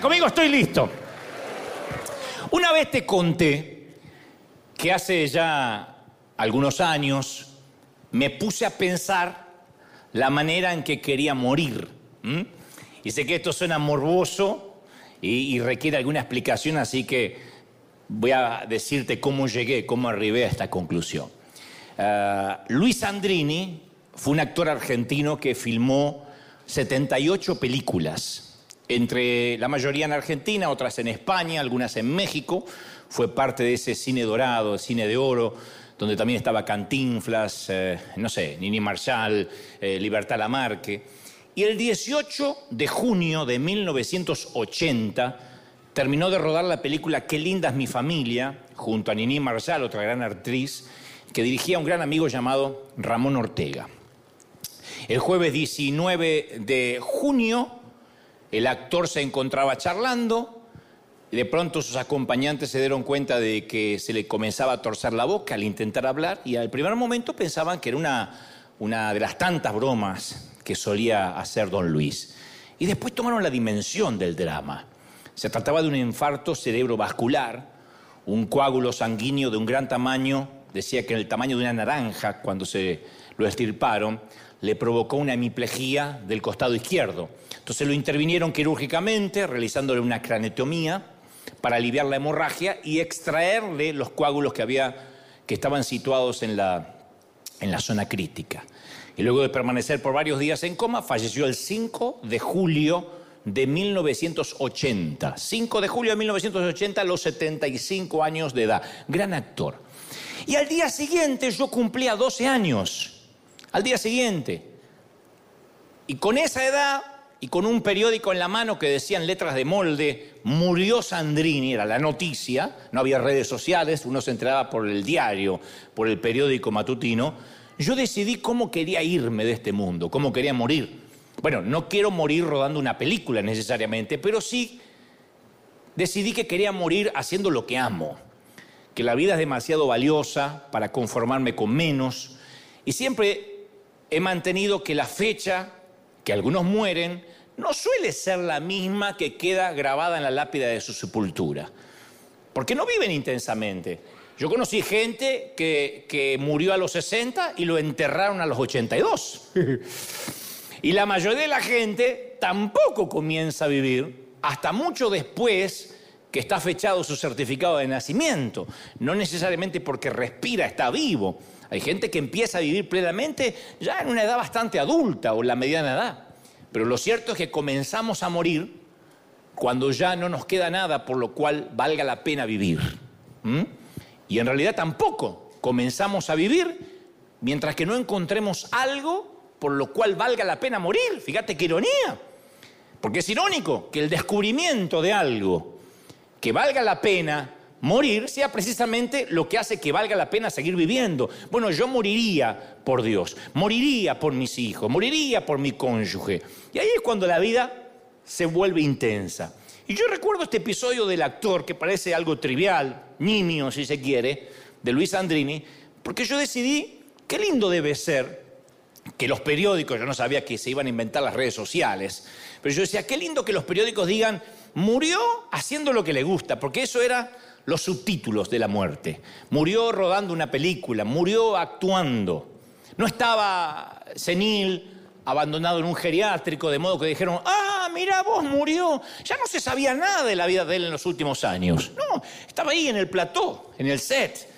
Conmigo, estoy listo. Una vez te conté que hace ya algunos años me puse a pensar la manera en que quería morir. Y sé que esto suena morboso y, requiere alguna explicación, así que voy a decirte cómo llegué, cómo arribé a esta conclusión. Ah, Luis Andrini fue un actor argentino que filmó 78 películas, entre la mayoría en Argentina, otras en España, algunas en México. Fue parte de ese cine dorado, cine de oro, donde también estaba Cantinflas, eh, no sé, Nini Marshall, eh, Libertad Lamarque. Y el 18 de junio de 1980 terminó de rodar la película Qué linda es mi familia, junto a Nini Marshall, otra gran actriz, que dirigía un gran amigo llamado Ramón Ortega. El jueves 19 de junio, el actor se encontraba charlando de pronto sus acompañantes se dieron cuenta de que se le comenzaba a torcer la boca al intentar hablar y al primer momento pensaban que era una, una de las tantas bromas que solía hacer don Luis. Y después tomaron la dimensión del drama. Se trataba de un infarto cerebrovascular, un coágulo sanguíneo de un gran tamaño, decía que en el tamaño de una naranja cuando se lo estirparon, le provocó una hemiplegia del costado izquierdo. Entonces lo intervinieron quirúrgicamente, realizándole una craneotomía para aliviar la hemorragia y extraerle los coágulos que, había, que estaban situados en la, en la zona crítica. Y luego de permanecer por varios días en coma, falleció el 5 de julio de 1980. 5 de julio de 1980, a los 75 años de edad. Gran actor. Y al día siguiente yo cumplía 12 años. Al día siguiente. Y con esa edad y con un periódico en la mano que decían letras de molde, murió Sandrini, era la noticia, no había redes sociales, uno se enteraba por el diario, por el periódico matutino, yo decidí cómo quería irme de este mundo, cómo quería morir. Bueno, no quiero morir rodando una película necesariamente, pero sí decidí que quería morir haciendo lo que amo, que la vida es demasiado valiosa para conformarme con menos, y siempre he mantenido que la fecha que algunos mueren, no suele ser la misma que queda grabada en la lápida de su sepultura. Porque no viven intensamente. Yo conocí gente que, que murió a los 60 y lo enterraron a los 82. y la mayoría de la gente tampoco comienza a vivir hasta mucho después que está fechado su certificado de nacimiento. No necesariamente porque respira, está vivo. Hay gente que empieza a vivir plenamente ya en una edad bastante adulta o en la mediana edad. Pero lo cierto es que comenzamos a morir cuando ya no nos queda nada por lo cual valga la pena vivir. Y en realidad tampoco comenzamos a vivir mientras que no encontremos algo por lo cual valga la pena morir. Fíjate qué ironía. Porque es irónico que el descubrimiento de algo que valga la pena morir sea precisamente lo que hace que valga la pena seguir viviendo. Bueno, yo moriría por Dios, moriría por mis hijos, moriría por mi cónyuge. Y ahí es cuando la vida se vuelve intensa. Y yo recuerdo este episodio del actor, que parece algo trivial, nimio si se quiere, de Luis Andrini, porque yo decidí, qué lindo debe ser que los periódicos, yo no sabía que se iban a inventar las redes sociales, pero yo decía, qué lindo que los periódicos digan, murió haciendo lo que le gusta, porque eso era los subtítulos de la muerte. Murió rodando una película, murió actuando. No estaba senil, abandonado en un geriátrico, de modo que dijeron, ah, mira vos, murió. Ya no se sabía nada de la vida de él en los últimos años. No, estaba ahí en el plató, en el set.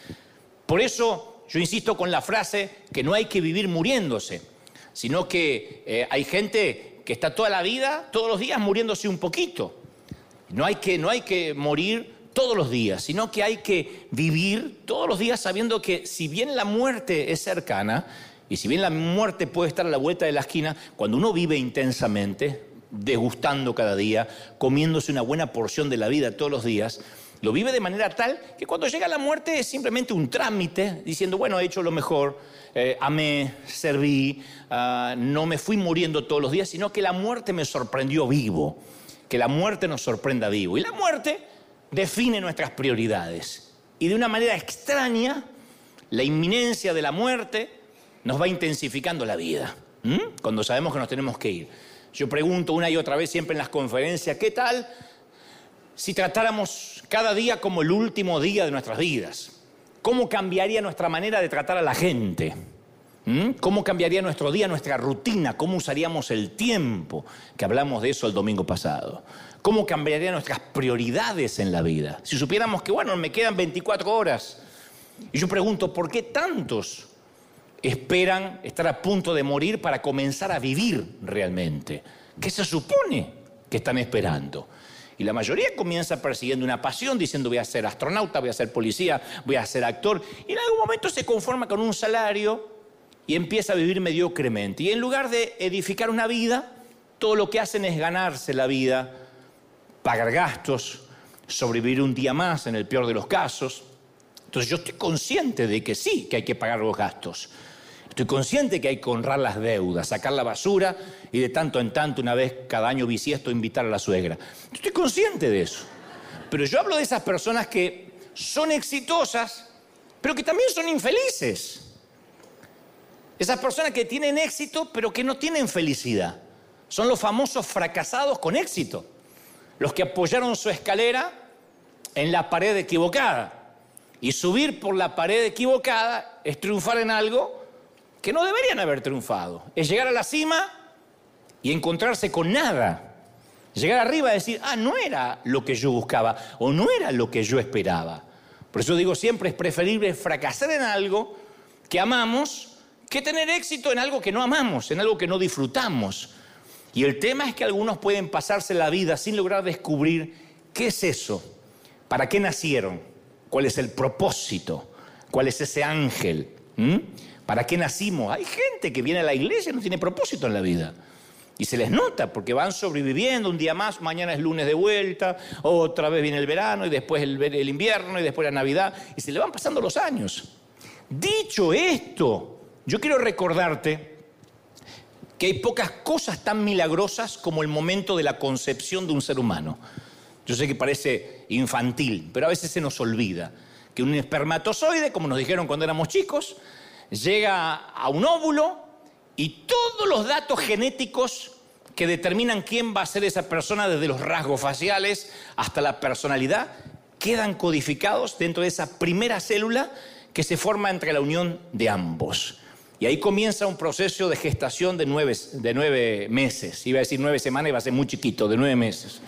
Por eso yo insisto con la frase que no hay que vivir muriéndose, sino que eh, hay gente que está toda la vida, todos los días muriéndose un poquito. No hay que, no hay que morir todos los días, sino que hay que vivir todos los días sabiendo que si bien la muerte es cercana, y si bien la muerte puede estar a la vuelta de la esquina, cuando uno vive intensamente, degustando cada día, comiéndose una buena porción de la vida todos los días, lo vive de manera tal que cuando llega la muerte es simplemente un trámite, diciendo, bueno, he hecho lo mejor, eh, amé, serví, ah, no me fui muriendo todos los días, sino que la muerte me sorprendió vivo, que la muerte nos sorprenda vivo. Y la muerte define nuestras prioridades. Y de una manera extraña, la inminencia de la muerte nos va intensificando la vida, cuando sabemos que nos tenemos que ir. Yo pregunto una y otra vez siempre en las conferencias, ¿qué tal si tratáramos cada día como el último día de nuestras vidas? ¿Cómo cambiaría nuestra manera de tratar a la gente? ¿Mm? ¿Cómo cambiaría nuestro día, nuestra rutina? ¿Cómo usaríamos el tiempo? Que hablamos de eso el domingo pasado. ¿Cómo cambiarían nuestras prioridades en la vida? Si supiéramos que, bueno, me quedan 24 horas. Y yo pregunto, ¿por qué tantos esperan estar a punto de morir para comenzar a vivir realmente? ¿Qué se supone que están esperando? Y la mayoría comienza persiguiendo una pasión, diciendo voy a ser astronauta, voy a ser policía, voy a ser actor. Y en algún momento se conforma con un salario y empieza a vivir mediocremente. Y en lugar de edificar una vida, todo lo que hacen es ganarse la vida pagar gastos, sobrevivir un día más en el peor de los casos. Entonces yo estoy consciente de que sí, que hay que pagar los gastos. Estoy consciente que hay que honrar las deudas, sacar la basura y de tanto en tanto, una vez cada año bisiesto, invitar a la suegra. Estoy consciente de eso. Pero yo hablo de esas personas que son exitosas, pero que también son infelices. Esas personas que tienen éxito, pero que no tienen felicidad. Son los famosos fracasados con éxito los que apoyaron su escalera en la pared equivocada. Y subir por la pared equivocada es triunfar en algo que no deberían haber triunfado. Es llegar a la cima y encontrarse con nada. Llegar arriba y decir, ah, no era lo que yo buscaba o no era lo que yo esperaba. Por eso digo siempre es preferible fracasar en algo que amamos que tener éxito en algo que no amamos, en algo que no disfrutamos. Y el tema es que algunos pueden pasarse la vida sin lograr descubrir qué es eso, para qué nacieron, cuál es el propósito, cuál es ese ángel, para qué nacimos. Hay gente que viene a la iglesia y no tiene propósito en la vida. Y se les nota porque van sobreviviendo un día más, mañana es lunes de vuelta, otra vez viene el verano y después el, invierno y después la Navidad y se le van pasando los años. Dicho esto, yo quiero recordarte que hay pocas cosas tan milagrosas como el momento de la concepción de un ser humano. Yo sé que parece infantil, pero a veces se nos olvida que un espermatozoide, como nos dijeron cuando éramos chicos, llega a un óvulo y todos los datos genéticos que determinan quién va a ser esa persona, desde los rasgos faciales hasta la personalidad, quedan codificados dentro de esa primera célula que se forma entre la unión de ambos. Y ahí comienza un proceso de gestación de nueve, de nueve meses. Iba a decir nueve semanas, va a ser muy chiquito, de nueve meses.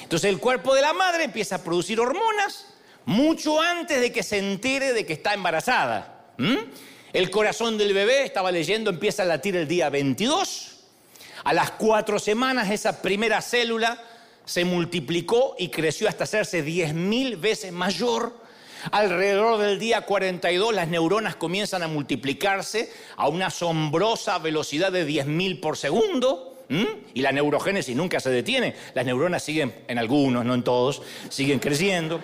Entonces el cuerpo de la madre empieza a producir hormonas mucho antes de que se entere de que está embarazada. El corazón del bebé, estaba leyendo, empieza a latir el día 22. A las cuatro semanas esa primera célula se multiplicó y creció hasta hacerse 10.000 veces mayor Alrededor del día 42 las neuronas comienzan a multiplicarse a una asombrosa velocidad de 10.000 por segundo. Y la neurogénesis nunca se detiene. Las neuronas siguen, en algunos, no en todos, siguen creciendo.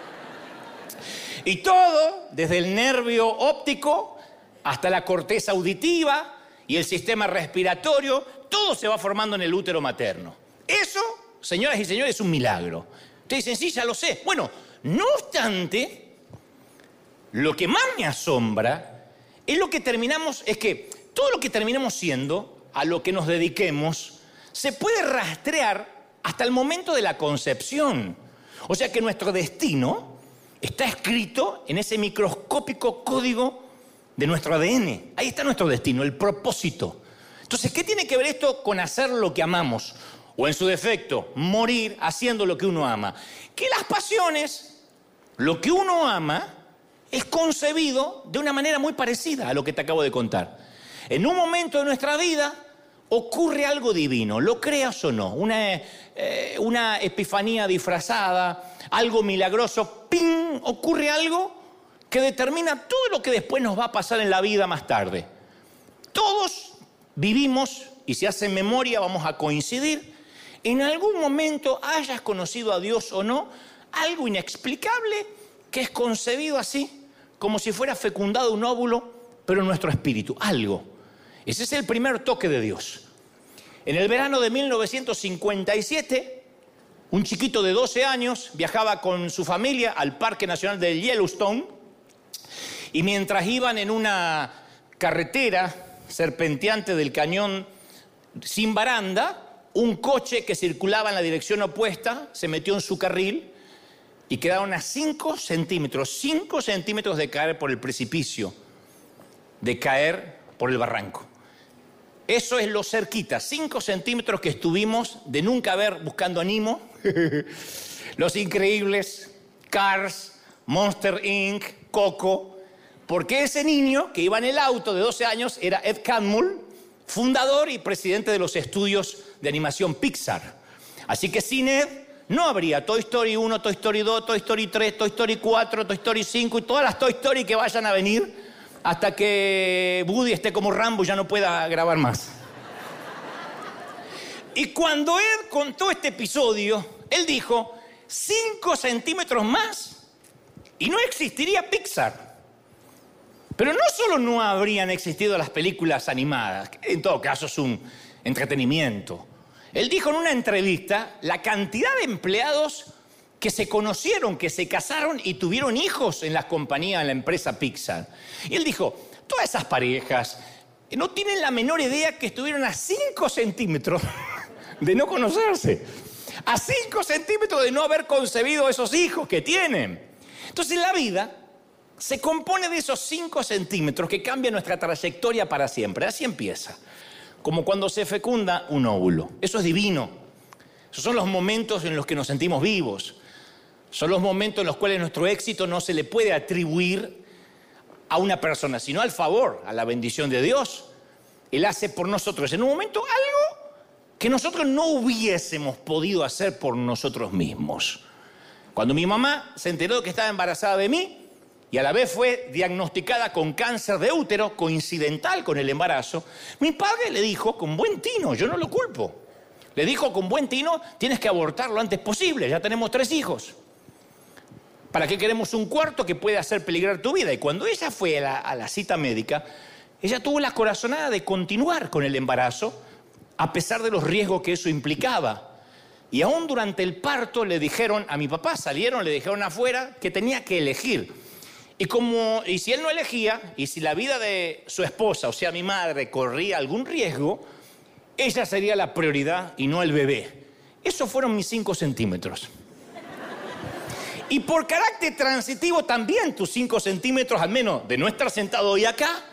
Y todo, desde el nervio óptico hasta la corteza auditiva y el sistema respiratorio, todo se va formando en el útero materno. Eso, señoras y señores, es un milagro. Ustedes dicen, sí, ya lo sé. Bueno, no obstante, lo que más me asombra es lo que terminamos, es que todo lo que terminamos siendo, a lo que nos dediquemos, se puede rastrear hasta el momento de la concepción. O sea que nuestro destino está escrito en ese microscópico código de nuestro ADN. Ahí está nuestro destino, el propósito. Entonces, ¿qué tiene que ver esto con hacer lo que amamos? O en su defecto, morir haciendo lo que uno ama. Que las pasiones, lo que uno ama, es concebido de una manera muy parecida a lo que te acabo de contar. En un momento de nuestra vida ocurre algo divino, lo creas o no, una, eh, una epifanía disfrazada, algo milagroso, ¡ping! ocurre algo que determina todo lo que después nos va a pasar en la vida más tarde. Todos vivimos, y si hacen memoria vamos a coincidir, en algún momento hayas conocido a Dios o no, algo inexplicable que es concebido así como si fuera fecundado un óvulo, pero en nuestro espíritu, algo. Ese es el primer toque de Dios. En el verano de 1957, un chiquito de 12 años viajaba con su familia al Parque Nacional de Yellowstone y mientras iban en una carretera serpenteante del cañón sin baranda, un coche que circulaba en la dirección opuesta se metió en su carril y quedaron a 5 centímetros, 5 centímetros de caer por el precipicio, de caer por el barranco. Eso es lo cerquita, 5 centímetros que estuvimos de nunca ver buscando a Nemo, Los Increíbles, Cars, Monster Inc., Coco, porque ese niño que iba en el auto de 12 años era Ed Catmull, fundador y presidente de los estudios de animación Pixar. Así que sin Ed no habría Toy Story 1, Toy Story 2, Toy Story 3, Toy Story 4, Toy Story 5 y todas las Toy Story que vayan a venir hasta que Woody esté como Rambo y ya no pueda grabar más. Y cuando Ed contó este episodio, él dijo, 5 centímetros más y no existiría Pixar. Pero no solo no habrían existido las películas animadas, en todo caso es un entretenimiento. Él dijo en una entrevista la cantidad de empleados que se conocieron, que se casaron y tuvieron hijos en la compañía, en la empresa Pixar. Y él dijo, todas esas parejas no tienen la menor idea que estuvieron a 5 centímetros de no conocerse, a 5 centímetros de no haber concebido esos hijos que tienen. Entonces la vida se compone de esos 5 centímetros que cambian nuestra trayectoria para siempre. Así empieza. Como cuando se fecunda un óvulo. Eso es divino. Esos son los momentos en los que nos sentimos vivos. Son los momentos en los cuales nuestro éxito no se le puede atribuir a una persona, sino al favor, a la bendición de Dios. Él hace por nosotros en un momento algo que nosotros no hubiésemos podido hacer por nosotros mismos. Cuando mi mamá se enteró que estaba embarazada de mí, y a la vez fue diagnosticada con cáncer de útero coincidental con el embarazo, mi padre le dijo con buen tino, yo no lo culpo, le dijo con buen tino, tienes que abortar lo antes posible, ya tenemos tres hijos. ¿Para qué queremos un cuarto que puede hacer peligrar tu vida? Y cuando ella fue a la, a la cita médica, ella tuvo la corazonada de continuar con el embarazo, a pesar de los riesgos que eso implicaba. Y aún durante el parto le dijeron a mi papá, salieron, le dijeron afuera que tenía que elegir y, como, y si él no elegía, y si la vida de su esposa, o sea, mi madre, corría algún riesgo, ella sería la prioridad y no el bebé. Esos fueron mis cinco centímetros. Y por carácter transitivo también tus cinco centímetros, al menos de no estar sentado hoy acá,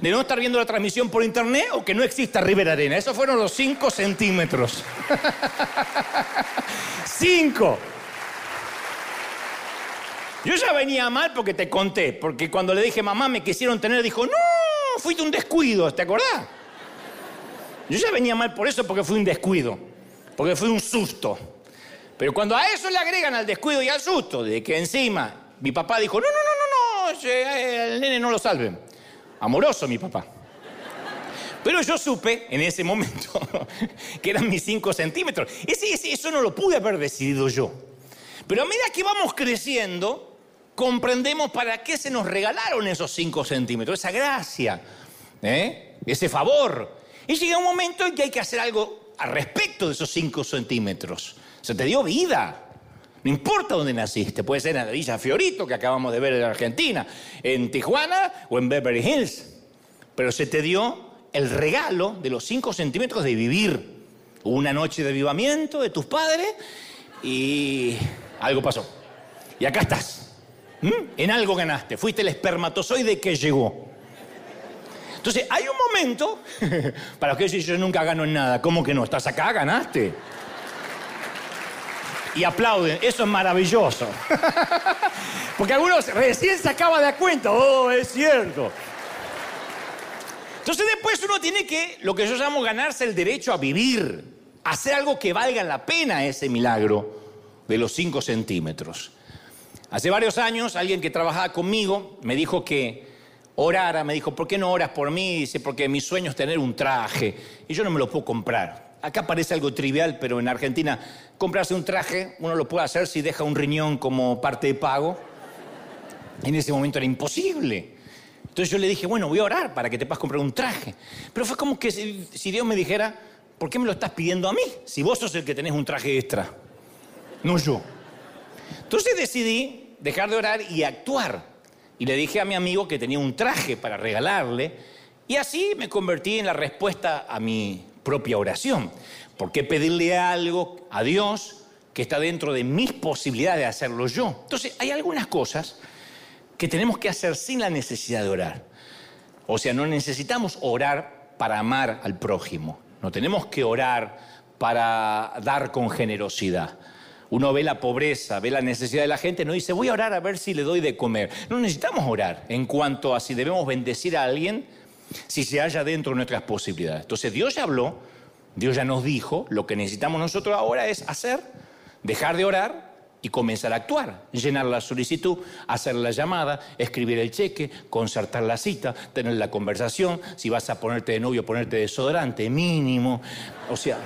de no estar viendo la transmisión por internet o que no exista River Arena. Esos fueron los cinco centímetros. cinco. Yo ya venía mal porque te conté, porque cuando le dije mamá me quisieron tener, dijo, no, fuiste un descuido, ¿te acordás? Yo ya venía mal por eso porque fui un descuido, porque fui un susto. Pero cuando a eso le agregan al descuido y al susto, de que encima mi papá dijo, no, no, no, no, no, eh, el nene no lo salven. Amoroso mi papá. Pero yo supe en ese momento que eran mis 5 centímetros. Eso no lo pude haber decidido yo. Pero a medida que vamos creciendo, comprendemos para qué se nos regalaron esos 5 centímetros, esa gracia, ¿eh? ese favor. Y llega un momento en que hay que hacer algo al respecto de esos 5 centímetros. Se te dio vida. No importa dónde naciste, puede ser en la Fiorito, que acabamos de ver en Argentina, en Tijuana o en Beverly Hills. Pero se te dio el regalo de los 5 centímetros de vivir. una noche de avivamiento de tus padres y algo pasó. Y acá estás. ¿Mm? En algo ganaste, fuiste el espermatozoide que llegó. Entonces, hay un momento, para que decir yo nunca gano en nada, ¿cómo que no? Estás acá, ganaste. Y aplauden, eso es maravilloso. Porque algunos recién se acaba de cuenta, oh, es cierto. Entonces después uno tiene que, lo que yo llamo ganarse el derecho a vivir, hacer algo que valga la pena ese milagro de los 5 centímetros. Hace varios años alguien que trabajaba conmigo me dijo que orara, me dijo, ¿por qué no oras por mí? Dice, porque mi sueño es tener un traje y yo no me lo puedo comprar. Acá parece algo trivial, pero en Argentina comprarse un traje uno lo puede hacer si deja un riñón como parte de pago. En ese momento era imposible. Entonces yo le dije, bueno, voy a orar para que te puedas comprar un traje. Pero fue como que si Dios me dijera, ¿por qué me lo estás pidiendo a mí? Si vos sos el que tenés un traje extra, no yo. Entonces decidí dejar de orar y actuar. Y le dije a mi amigo que tenía un traje para regalarle. Y así me convertí en la respuesta a mi propia oración. ¿Por qué pedirle algo a Dios que está dentro de mis posibilidades de hacerlo yo? Entonces, hay algunas cosas que tenemos que hacer sin la necesidad de orar. O sea, no necesitamos orar para amar al prójimo. No tenemos que orar para dar con generosidad. Uno ve la pobreza, ve la necesidad de la gente, no dice, voy a orar a ver si le doy de comer. No necesitamos orar en cuanto a si debemos bendecir a alguien, si se halla dentro de nuestras posibilidades. Entonces Dios ya habló, Dios ya nos dijo, lo que necesitamos nosotros ahora es hacer, dejar de orar y comenzar a actuar. Llenar la solicitud, hacer la llamada, escribir el cheque, concertar la cita, tener la conversación, si vas a ponerte de novio, ponerte desodorante, mínimo. O sea,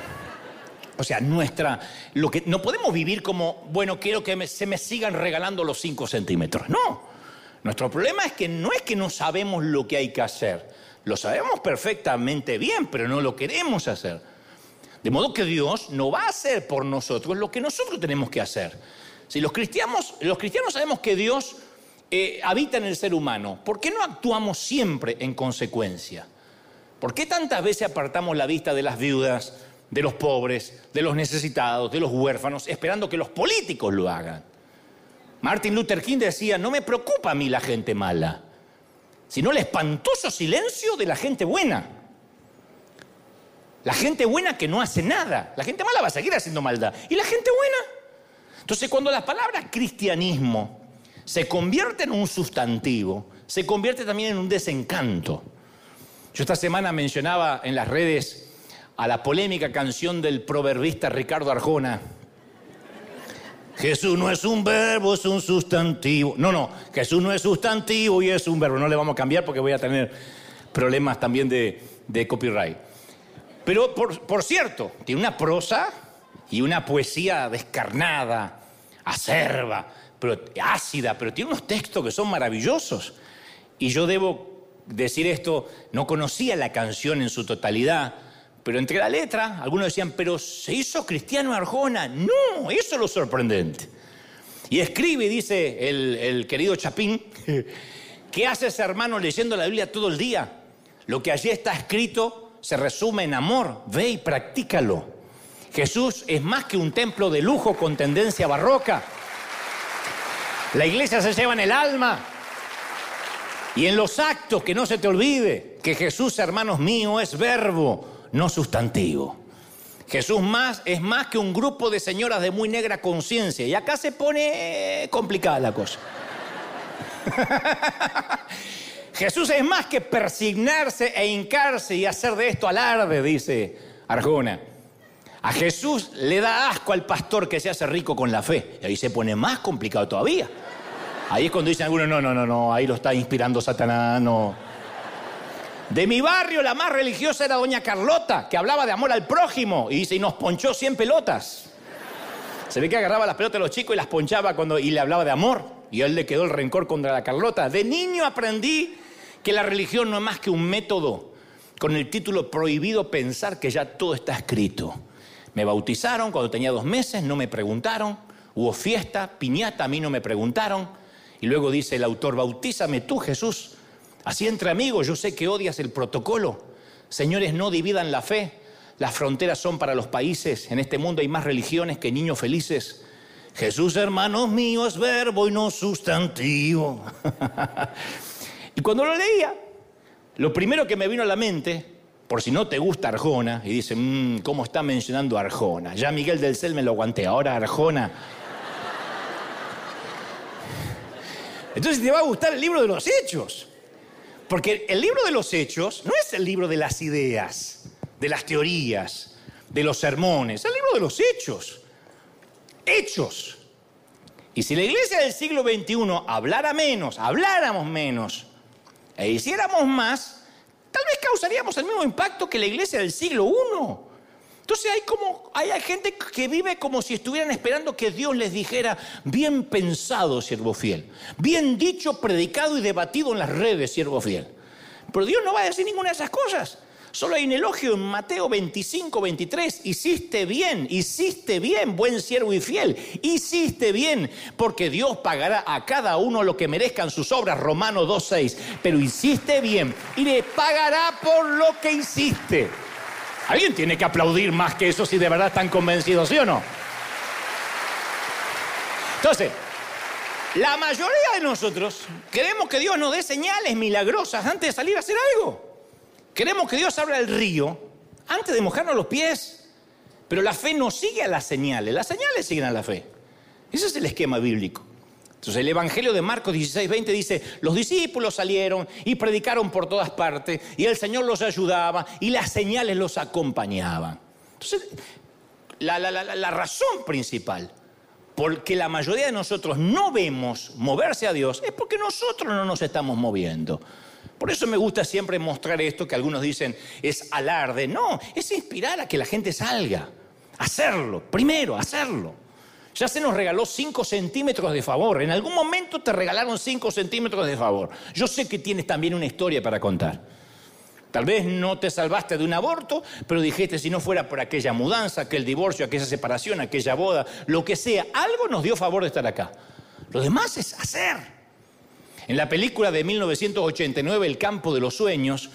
o sea, nuestra. Lo que, no podemos vivir como, bueno, quiero que se me sigan regalando los 5 centímetros. No. Nuestro problema es que no es que no sabemos lo que hay que hacer. Lo sabemos perfectamente bien, pero no lo queremos hacer. De modo que Dios no va a hacer por nosotros lo que nosotros tenemos que hacer. Si los cristianos, los cristianos sabemos que Dios eh, habita en el ser humano, ¿por qué no actuamos siempre en consecuencia? ¿Por qué tantas veces apartamos la vista de las viudas, de los pobres, de los necesitados, de los huérfanos, esperando que los políticos lo hagan. Martin Luther King decía, no me preocupa a mí la gente mala, sino el espantoso silencio de la gente buena. La gente buena que no hace nada. La gente mala va a seguir haciendo maldad. ¿Y la gente buena? Entonces cuando la palabra cristianismo se convierte en un sustantivo, se convierte también en un desencanto. Yo esta semana mencionaba en las redes a la polémica canción del proverbista Ricardo Arjona. Jesús no es un verbo, es un sustantivo. No, no, Jesús no es sustantivo y es un verbo. No le vamos a cambiar porque voy a tener problemas también de, copyright. Pero por, por, cierto, tiene una prosa y una poesía descarnada, acerba, ácida, pero tiene unos textos que son maravillosos. Y yo debo decir esto, no conocía la canción en su totalidad, pero entre la letra, algunos decían, pero ¿se hizo cristiano Arjona? No, eso es lo sorprendente. Y escribe, dice el, querido Chapín, ¿qué hace ese hermano leyendo la Biblia todo el día? Lo que allí está escrito se resume en amor, ve y practícalo. Jesús es más que un templo de lujo con tendencia barroca. La iglesia se lleva en el alma y en los actos, que no se te olvide que Jesús, hermanos míos, es verbo no sustantivo. Jesús es más que un grupo de señoras de muy negra conciencia. Y acá se pone complicada la cosa. Jesús es más que persignarse e hincarse y hacer de esto alarde, dice Arjona. A Jesús le da asco al pastor que se hace rico con la fe. Y ahí se pone más complicado todavía. Ahí es cuando dicen algunos, no, no, no, no, ahí lo está inspirando Satanás, no. De mi barrio la más religiosa era doña Carlota, que hablaba de amor al prójimo y y nos ponchó 100 pelotas. Se ve que agarraba las pelotas de los chicos y las ponchaba cuando, y le hablaba de amor. Y a él le quedó el rencor contra la Carlota. De niño aprendí que la religión no es más que un método con el título prohibido pensar que ya todo está escrito. Me bautizaron cuando tenía dos meses, no me preguntaron. Hubo fiesta, piñata, a mí no me preguntaron. Y luego dice el autor, bautízame tú, Jesús. Así entre amigos, yo sé que odias el protocolo. Señores, no dividan la fe. Las fronteras son para los países. En este mundo hay más religiones que niños felices. Jesús, hermanos míos, es verbo y no sustantivo. y cuando lo leía, lo primero que me vino a la mente, por si no te gusta Arjona, y dice, mmm, ¿cómo está mencionando Arjona? Ya Miguel del Cel me lo aguanté, ahora Arjona. Entonces te va a gustar el libro de los hechos. Porque el libro de los hechos no es el libro de las ideas, de las teorías, de los sermones, es el libro de los hechos. Hechos. Y si la iglesia del siglo XXI hablara menos, habláramos menos e hiciéramos más, tal vez causaríamos el mismo impacto que la iglesia del siglo I. Entonces hay como hay gente que vive como si estuvieran esperando que Dios les dijera, bien pensado, siervo fiel, bien dicho, predicado y debatido en las redes, siervo fiel. Pero Dios no va a decir ninguna de esas cosas. Solo hay un elogio en Mateo 25, 23. Hiciste bien, hiciste bien, buen siervo y fiel. Hiciste bien, porque Dios pagará a cada uno lo que merezcan sus obras. Romano 2, 6. Pero hiciste bien y le pagará por lo que hiciste. Alguien tiene que aplaudir más que eso si de verdad están convencidos, ¿sí o no? Entonces, la mayoría de nosotros queremos que Dios nos dé señales milagrosas antes de salir a hacer algo. Queremos que Dios abra el río antes de mojarnos los pies. Pero la fe no sigue a las señales, las señales siguen a la fe. Ese es el esquema bíblico. Entonces el Evangelio de Marcos 16, 20 dice, los discípulos salieron y predicaron por todas partes y el Señor los ayudaba y las señales los acompañaban. Entonces, la, la razón principal porque la mayoría de nosotros no vemos moverse a Dios, es porque nosotros no nos estamos moviendo. Por eso me gusta siempre mostrar esto que algunos dicen es alarde. No, es inspirar a que la gente salga. Hacerlo, primero, hacerlo. Ya se nos regaló 5 centímetros de favor. En algún momento te regalaron 5 centímetros de favor. Yo sé que tienes también una historia para contar. Tal vez no te salvaste de un aborto, pero dijiste, si no fuera por aquella mudanza, aquel divorcio, aquella separación, aquella boda, lo que sea, algo nos dio favor de estar acá. Lo demás es hacer. En la película de 1989, El campo de los sueños,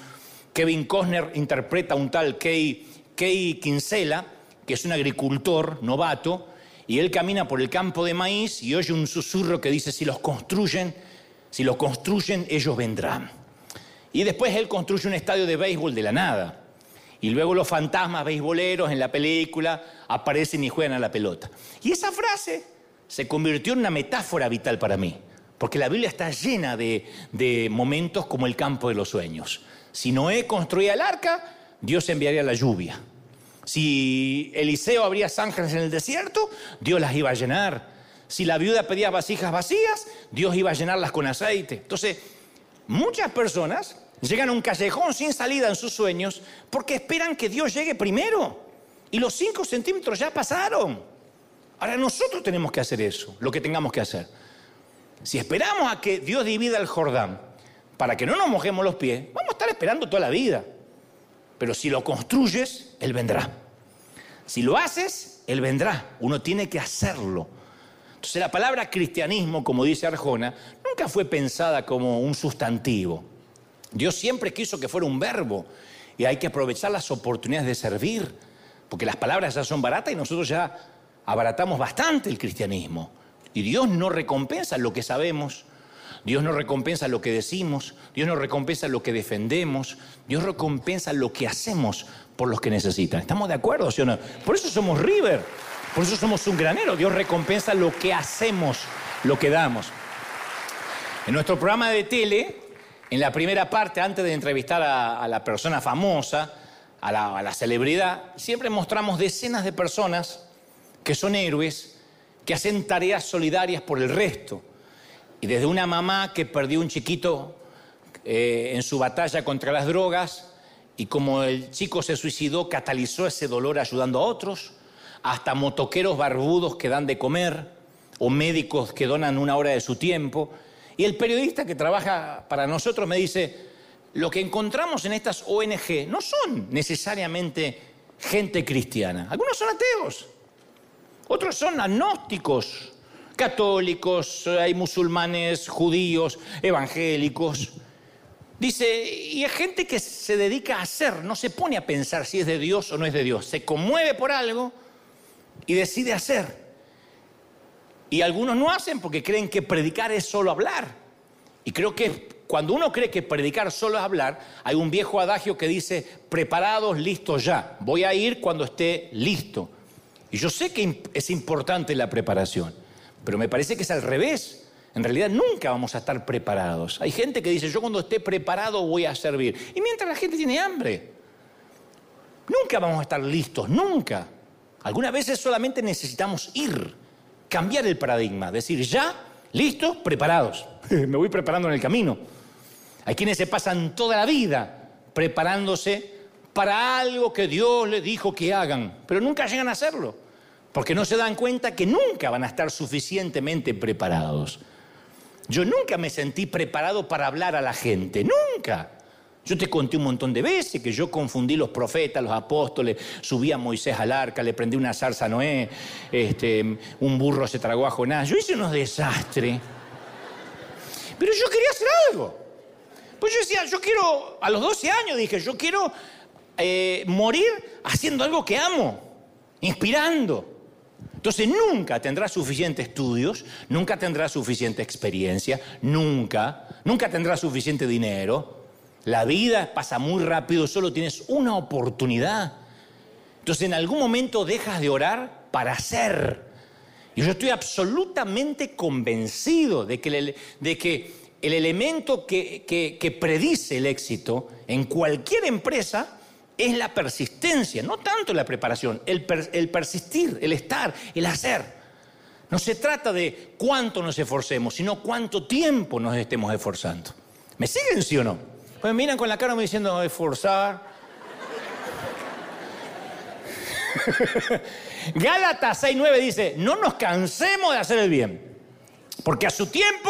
Kevin Costner interpreta a un tal Kay, Kay Kinsella, que es un agricultor novato, y él camina por el campo de maíz y oye un susurro que dice, si los construyen, si los construyen, ellos vendrán. Y después él construye un estadio de béisbol de la nada. Y luego los fantasmas beisboleros en la película aparecen y juegan a la pelota. Y esa frase se convirtió en una metáfora vital para mí. Porque la Biblia está llena de, momentos como el campo de los sueños. Si Noé construía el arca, Dios enviaría la lluvia. Si Eliseo abría zanjas en el desierto, Dios las iba a llenar. Si la viuda pedía vasijas vacías, Dios iba a llenarlas con aceite. Entonces, muchas personas Llegan a un callejón sin salida en sus sueños porque esperan que Dios llegue primero. Y los cinco centímetros ya pasaron. Ahora nosotros tenemos que hacer eso, lo que tengamos que hacer. Si esperamos a que Dios divida el Jordán para que no nos mojemos los pies, vamos a estar esperando toda la vida. Pero si lo construyes, Él vendrá. Si lo haces, Él vendrá. Uno tiene que hacerlo. Entonces la palabra cristianismo, como dice Arjona, nunca fue pensada como un sustantivo. Dios siempre quiso que fuera un verbo y hay que aprovechar las oportunidades de servir, porque las palabras ya son baratas y nosotros ya abaratamos bastante el cristianismo. Y Dios no recompensa lo que sabemos, Dios no recompensa lo que decimos, Dios no recompensa lo que defendemos, Dios recompensa lo que hacemos por los que necesitan. ¿Estamos de acuerdo, sí o no? Por eso somos River, por eso somos un granero. Dios recompensa lo que hacemos, lo que damos. En nuestro programa de tele en la primera parte, antes de entrevistar a, la persona famosa, a la, a la celebridad, siempre mostramos decenas de personas que son héroes, que hacen tareas solidarias por el resto. Y desde una mamá que perdió un chiquito eh, en su batalla contra las drogas y como el chico se suicidó, catalizó ese dolor ayudando a otros, hasta motoqueros barbudos que dan de comer o médicos que donan una hora de su tiempo y el periodista que trabaja para nosotros me dice, lo que encontramos en estas ONG no son necesariamente gente cristiana. Algunos son ateos, otros son agnósticos, católicos, hay musulmanes, judíos, evangélicos. Dice, y hay gente que se dedica a hacer, no se pone a pensar si es de Dios o no es de Dios, se conmueve por algo y decide hacer. Y algunos no hacen porque creen que predicar es solo hablar. Y creo que cuando uno cree que predicar solo es hablar, hay un viejo adagio que dice, preparados, listos ya. Voy a ir cuando esté listo. Y yo sé que es importante la preparación, pero me parece que es al revés. En realidad nunca vamos a estar preparados. Hay gente que dice, yo cuando esté preparado voy a servir. Y mientras la gente tiene hambre, nunca vamos a estar listos, nunca. Algunas veces solamente necesitamos ir cambiar el paradigma, decir ya, listos, preparados. Me voy preparando en el camino. Hay quienes se pasan toda la vida preparándose para algo que Dios les dijo que hagan, pero nunca llegan a hacerlo, porque no se dan cuenta que nunca van a estar suficientemente preparados. Yo nunca me sentí preparado para hablar a la gente, nunca. Yo te conté un montón de veces que yo confundí los profetas, los apóstoles, subí a Moisés al arca, le prendí una zarza a Noé, este, un burro se tragó a Jonás. Yo hice unos desastres. Pero yo quería hacer algo. Pues yo decía, yo quiero, a los 12 años dije, yo quiero eh, morir haciendo algo que amo, inspirando. Entonces nunca tendrás suficientes estudios, nunca tendrás suficiente experiencia, nunca, nunca tendrás suficiente dinero. La vida pasa muy rápido, solo tienes una oportunidad. Entonces en algún momento dejas de orar para hacer. Y yo estoy absolutamente convencido de que el, de que el elemento que, que predice el éxito en cualquier empresa es la persistencia, no tanto la preparación, el, persistir, el estar, el hacer. No se trata de cuánto nos esforcemos, sino cuánto tiempo nos estemos esforzando. ¿Me siguen, sí o no? Pues me miran con la cara me diciendo esforzar. Gálatas 6.9 dice, no nos cansemos de hacer el bien, porque a su tiempo,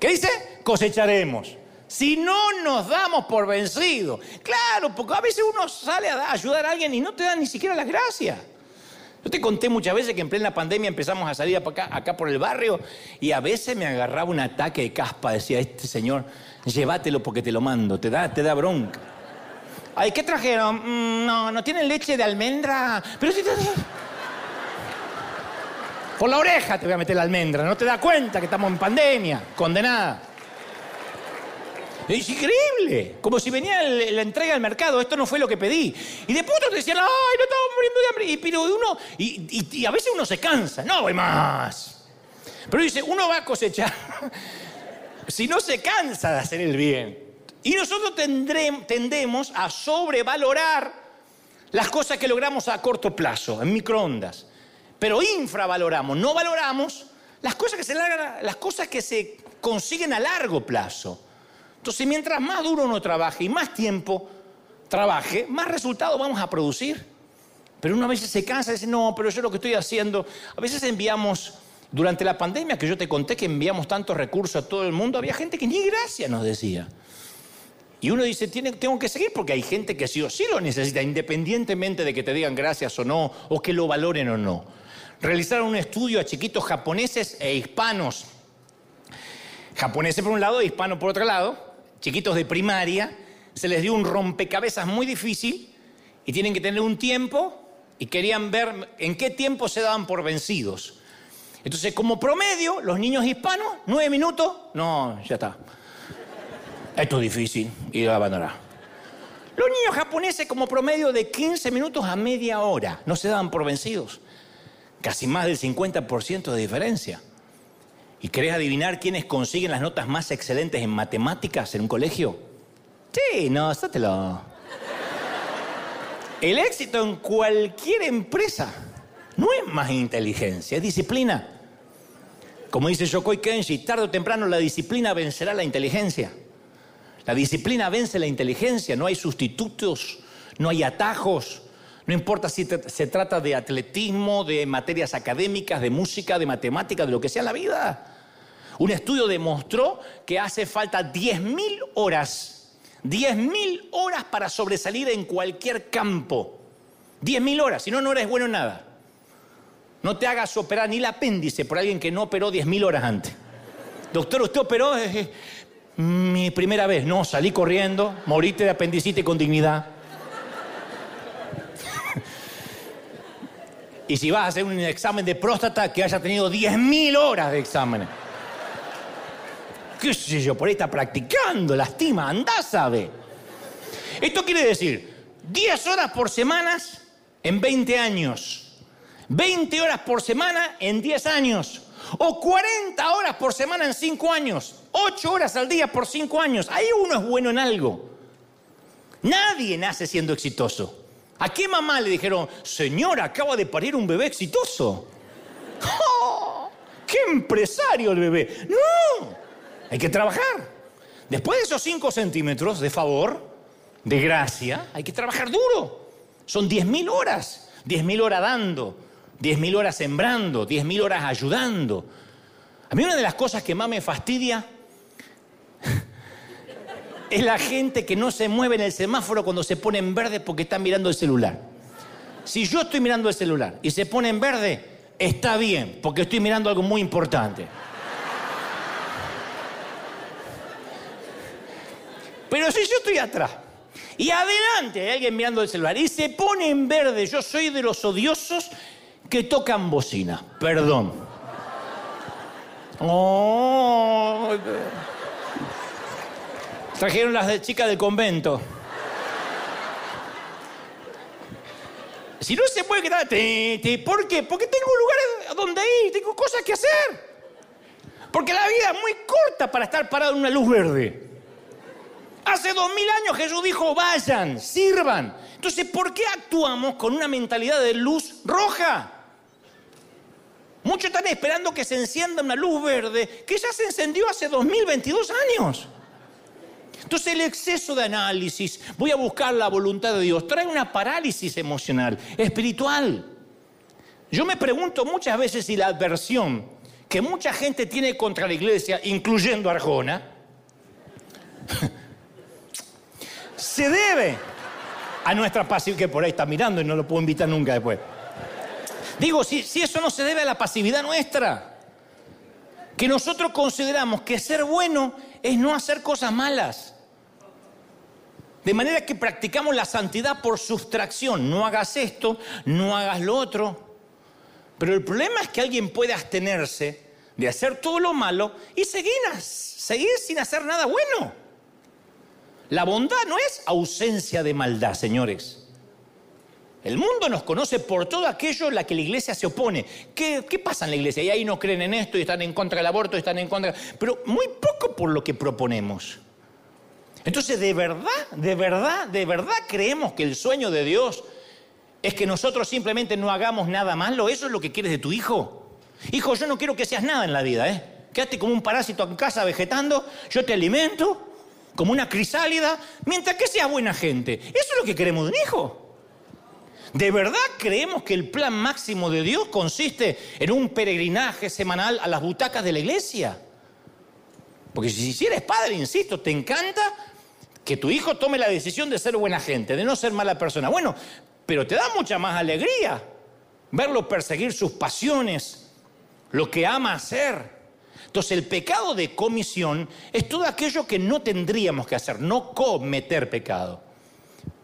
¿qué dice? Cosecharemos. Si no nos damos por vencidos. Claro, porque a veces uno sale a ayudar a alguien y no te da ni siquiera las gracias. Yo te conté muchas veces que en plena pandemia empezamos a salir acá, acá por el barrio y a veces me agarraba un ataque de caspa. Decía, este señor, llévatelo porque te lo mando, te da, te da bronca. Ay, ¿qué trajeron? Mm, no, no tienen leche de almendra. Pero si te... Por la oreja te voy a meter la almendra, no te das cuenta que estamos en pandemia, condenada. Es increíble. Como si venía la entrega al mercado, esto no fue lo que pedí. Y después otros decían, ay, no estamos muriendo de hambre. Y, pero uno, y, a veces uno se cansa, no voy más. Pero dice, uno va a cosechar si no se cansa de hacer el bien. Y nosotros tendemos a sobrevalorar las cosas que logramos a corto plazo, en microondas. Pero infravaloramos, no valoramos las cosas que se, las cosas que se consiguen a largo plazo. Entonces, mientras más duro uno trabaje y más tiempo trabaje, más resultados vamos a producir. Pero uno a veces se cansa y dice, no, pero yo lo que estoy haciendo, a veces enviamos, durante la pandemia que yo te conté que enviamos tantos recursos a todo el mundo, había gente que ni gracias nos decía. Y uno dice, tengo que seguir porque hay gente que sí o sí lo necesita, independientemente de que te digan gracias o no, o que lo valoren o no. Realizaron un estudio a chiquitos japoneses e hispanos. Japoneses por un lado hispanos por otro lado chiquitos de primaria, se les dio un rompecabezas muy difícil y tienen que tener un tiempo y querían ver en qué tiempo se daban por vencidos. Entonces, como promedio, los niños hispanos, nueve minutos, no, ya está. Esto es difícil y lo abandonar. Los niños japoneses, como promedio de 15 minutos a media hora, no se daban por vencidos. Casi más del 50% de diferencia. ¿Y querés adivinar quiénes consiguen las notas más excelentes en matemáticas en un colegio? Sí, no, sátelo. El éxito en cualquier empresa no es más inteligencia, es disciplina. Como dice Yokoi Kenshi, tarde o temprano la disciplina vencerá la inteligencia. La disciplina vence la inteligencia, no hay sustitutos, no hay atajos, no importa si se trata de atletismo, de materias académicas, de música, de matemáticas, de lo que sea la vida. Un estudio demostró que hace falta 10.000 horas, 10.000 horas para sobresalir en cualquier campo. 10.000 horas, si no, no eres bueno en nada. No te hagas operar ni el apéndice por alguien que no operó 10.000 horas antes. Doctor, usted operó mi primera vez. No, salí corriendo, moriste de apendicitis con dignidad. Y si vas a hacer un examen de próstata, que haya tenido 10.000 horas de exámenes qué sé yo, por ahí está practicando, lastima, anda sabe. Esto quiere decir 10 horas por semana en 20 años, 20 horas por semana en 10 años, o 40 horas por semana en 5 años, 8 horas al día por 5 años. Ahí uno es bueno en algo. Nadie nace siendo exitoso. ¿A qué mamá le dijeron, señora, acaba de parir un bebé exitoso? ¡Oh! ¡Qué empresario el bebé! ¡No! Hay que trabajar. Después de esos 5 centímetros de favor, de gracia, hay que trabajar duro. Son 10.000 horas. 10.000 horas dando, 10.000 horas sembrando, 10.000 horas ayudando. A mí una de las cosas que más me fastidia es la gente que no se mueve en el semáforo cuando se pone en verde porque está mirando el celular. Si yo estoy mirando el celular y se pone en verde, está bien, porque estoy mirando algo muy importante. Pero si yo estoy atrás Y adelante hay alguien mirando el celular y se pone en verde. Yo soy de los odiosos que tocan bocina. Perdón. Oh, trajeron las chicas del convento. Si no se puede quedar, ¿por qué? Porque tengo lugares donde ir, tengo cosas que hacer. Porque la vida es muy corta para estar parado en una luz verde. Hace dos mil años Jesús dijo, vayan, sirvan. Entonces, ¿por qué actuamos con una mentalidad de luz roja? Muchos están esperando que se encienda una luz verde que ya se encendió hace 2022 años. Entonces el exceso de análisis, voy a buscar la voluntad de Dios, trae una parálisis emocional, espiritual. Yo me pregunto muchas veces si la adversión que mucha gente tiene contra la iglesia, incluyendo Arjona, se debe a nuestra pasividad, que por ahí está mirando y no lo puedo invitar nunca después. Digo, si, si eso no se debe a la pasividad nuestra, que nosotros consideramos que ser bueno es no hacer cosas malas. De manera que practicamos la santidad por sustracción. No hagas esto, no hagas lo otro. Pero el problema es que alguien puede abstenerse de hacer todo lo malo y seguir, seguir sin hacer nada bueno. La bondad no es ausencia de maldad, señores. El mundo nos conoce por todo aquello a la que la iglesia se opone. ¿Qué, ¿Qué, pasa en la iglesia? Y ahí no creen en esto y están en contra del aborto, están en contra. Pero muy poco por lo que proponemos. Entonces, de verdad, de verdad, de verdad creemos que el sueño de Dios es que nosotros simplemente no hagamos nada malo. ¿Eso es lo que quieres de tu hijo? Hijo, yo no quiero que seas nada en la vida, ¿eh? Quédate como un parásito en casa vegetando, yo te alimento como una crisálida, mientras que seas buena gente. Eso es lo que queremos de un hijo. ¿De verdad creemos que el plan máximo de Dios consiste en un peregrinaje semanal a las butacas de la iglesia? Porque si eres padre, insisto, te encanta que tu hijo tome la decisión de ser buena gente, de no ser mala persona. Bueno, pero te da mucha más alegría verlo perseguir sus pasiones, lo que ama hacer. Entonces el pecado de comisión es todo aquello que no tendríamos que hacer, no cometer pecado.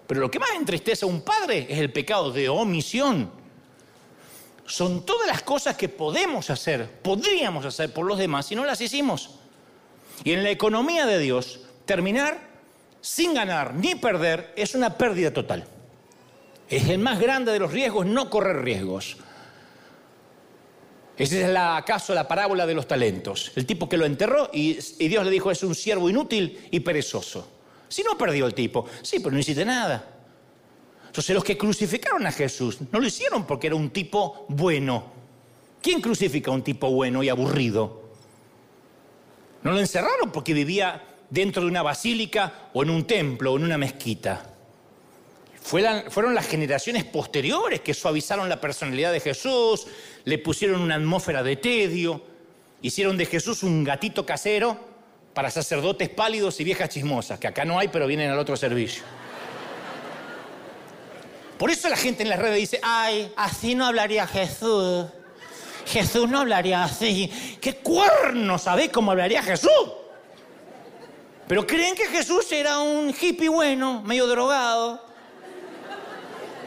Pero lo que más entristece a un padre es el pecado de omisión. Son todas las cosas que podemos hacer, podríamos hacer por los demás y no las hicimos. Y en la economía de Dios, terminar sin ganar ni perder es una pérdida total. Es el más grande de los riesgos no correr riesgos. Esa es la, acaso la parábola de los talentos. El tipo que lo enterró y, y, Dios le dijo es un siervo inútil y perezoso. Si no perdió el tipo, sí, pero no hiciste nada. Entonces los que crucificaron a Jesús no lo hicieron porque era un tipo bueno. ¿Quién crucifica a un tipo bueno y aburrido? No lo encerraron porque vivía dentro de una basílica o en un templo o en una mezquita. Fueron, las generaciones posteriores que suavizaron la personalidad de Jesús, le pusieron una atmósfera de tedio, hicieron de Jesús un gatito casero para sacerdotes pálidos y viejas chismosas, que acá no hay, pero vienen al otro servicio. Por eso la gente en las redes dice, ay, así no hablaría Jesús. Jesús no hablaría así. ¿Qué cuerno sabéis cómo hablaría Jesús? Pero creen que Jesús era un hippie bueno, medio drogado.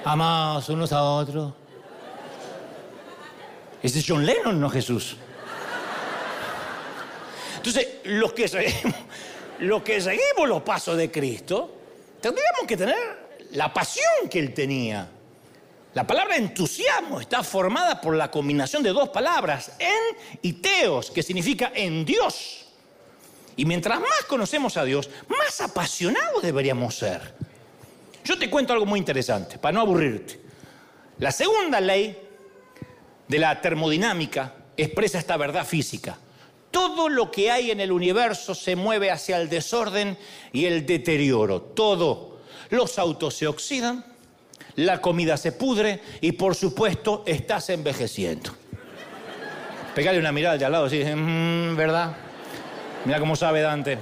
Amados unos a otros. Ese es John Lennon, no Jesús. Entonces, los que seguimos, los que seguimos los pasos de Cristo, tendríamos que tener la pasión que él tenía. La palabra entusiasmo está formada por la combinación de dos palabras, en y teos, que significa en Dios. Y mientras más conocemos a Dios, más apasionados deberíamos ser. Yo te cuento algo muy interesante, para no aburrirte. La segunda ley de la termodinámica expresa esta verdad física. Todo lo que hay en el universo se mueve hacia el desorden y el deterioro. Todo. Los autos se oxidan, la comida se pudre y por supuesto estás envejeciendo. Pegale una mirada de al lado y dices, mm, ¿verdad? Mira cómo sabe Dante.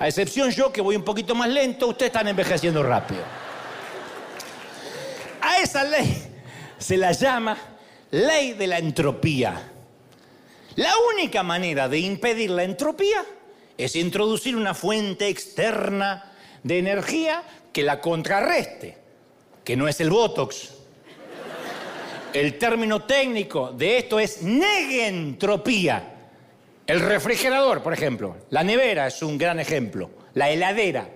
a excepción yo, que voy un poquito más lento, ustedes están envejeciendo rápido. A esa ley se la llama ley de la entropía. La única manera de impedir la entropía es introducir una fuente externa de energía que la contrarreste, que no es el Botox. El término técnico de esto es negentropía. El refrigerador, por ejemplo, la nevera es un gran ejemplo, la heladera.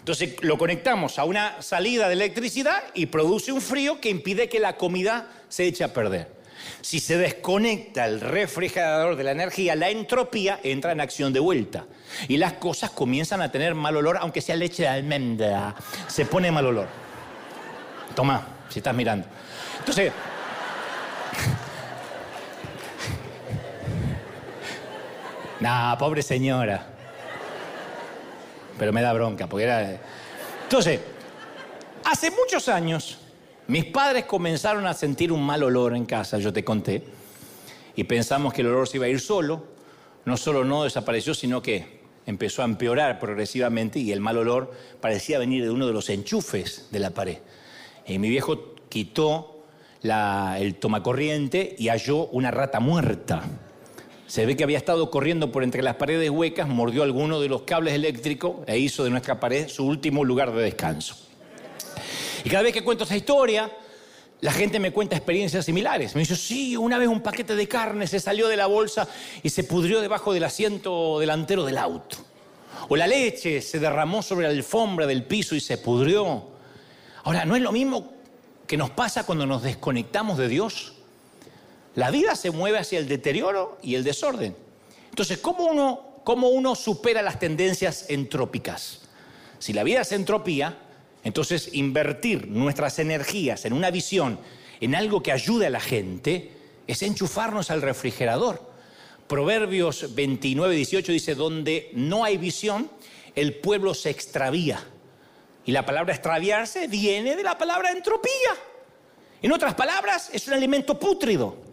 Entonces lo conectamos a una salida de electricidad y produce un frío que impide que la comida se eche a perder. Si se desconecta el refrigerador de la energía, la entropía entra en acción de vuelta. Y las cosas comienzan a tener mal olor, aunque sea leche de almendra. Se pone mal olor. Toma, si estás mirando. Entonces. Nah, pobre señora. Pero me da bronca, porque era. Entonces, hace muchos años mis padres comenzaron a sentir un mal olor en casa, yo te conté, y pensamos que el olor se iba a ir solo. No solo no desapareció, sino que empezó a empeorar progresivamente y el mal olor parecía venir de uno de los enchufes de la pared. Y mi viejo quitó el tomacorriente y halló una rata muerta. Se ve que había estado corriendo por entre las paredes huecas, mordió alguno de los cables eléctricos e hizo de nuestra pared su último lugar de descanso. Y cada vez que cuento esa historia, la gente me cuenta experiencias similares. Me dice, sí, una vez un paquete de carne se salió de la bolsa y se pudrió debajo del asiento delantero del auto. O la leche se derramó sobre la alfombra del piso y se pudrió. Ahora, ¿no es lo mismo que nos pasa cuando nos desconectamos de Dios? La vida se mueve hacia el deterioro y el desorden. Entonces, ¿cómo uno, cómo uno supera las tendencias entrópicas? Si la vida es entropía, entonces, invertir nuestras energías en una visión, en algo que ayude a la gente, es enchufarnos al refrigerador. Proverbios 29, 18 dice, donde no hay visión, el pueblo se extravía. Y la palabra extraviarse viene de la palabra entropía. En otras palabras, es un alimento pútrido.